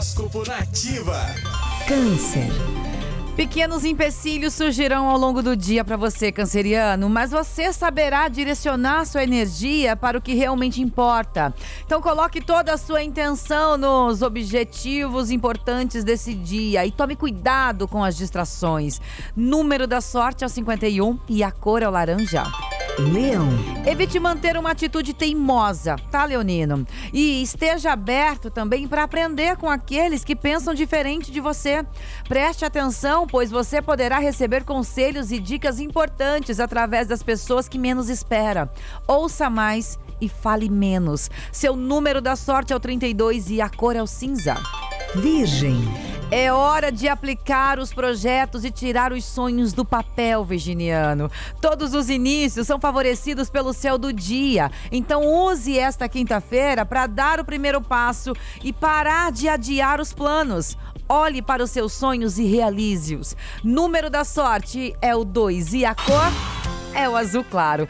Horóscopo Nativa. Câncer. Pequenos empecilhos surgirão ao longo do dia para você, canceriano, mas você saberá direcionar sua energia para o que realmente importa. Então coloque toda a sua intenção nos objetivos importantes desse dia e tome cuidado com as distrações. Número da sorte é o 51 e a cor é o laranja. Leão. Evite manter uma atitude teimosa, tá, Leonino? E esteja aberto também para aprender com aqueles que pensam diferente de você. Preste atenção, pois você poderá receber conselhos e dicas importantes através das pessoas que menos espera. Ouça mais e fale menos. Seu número da sorte é o 32 e a cor é o cinza. Virgem. É hora de aplicar os projetos e tirar os sonhos do papel, virginiano. Todos os inícios são favorecidos pelo céu do dia. Então use esta quinta-feira para dar o primeiro passo e parar de adiar os planos. Olhe para os seus sonhos e realize-os. Número da sorte é o 2 e a cor é o azul claro.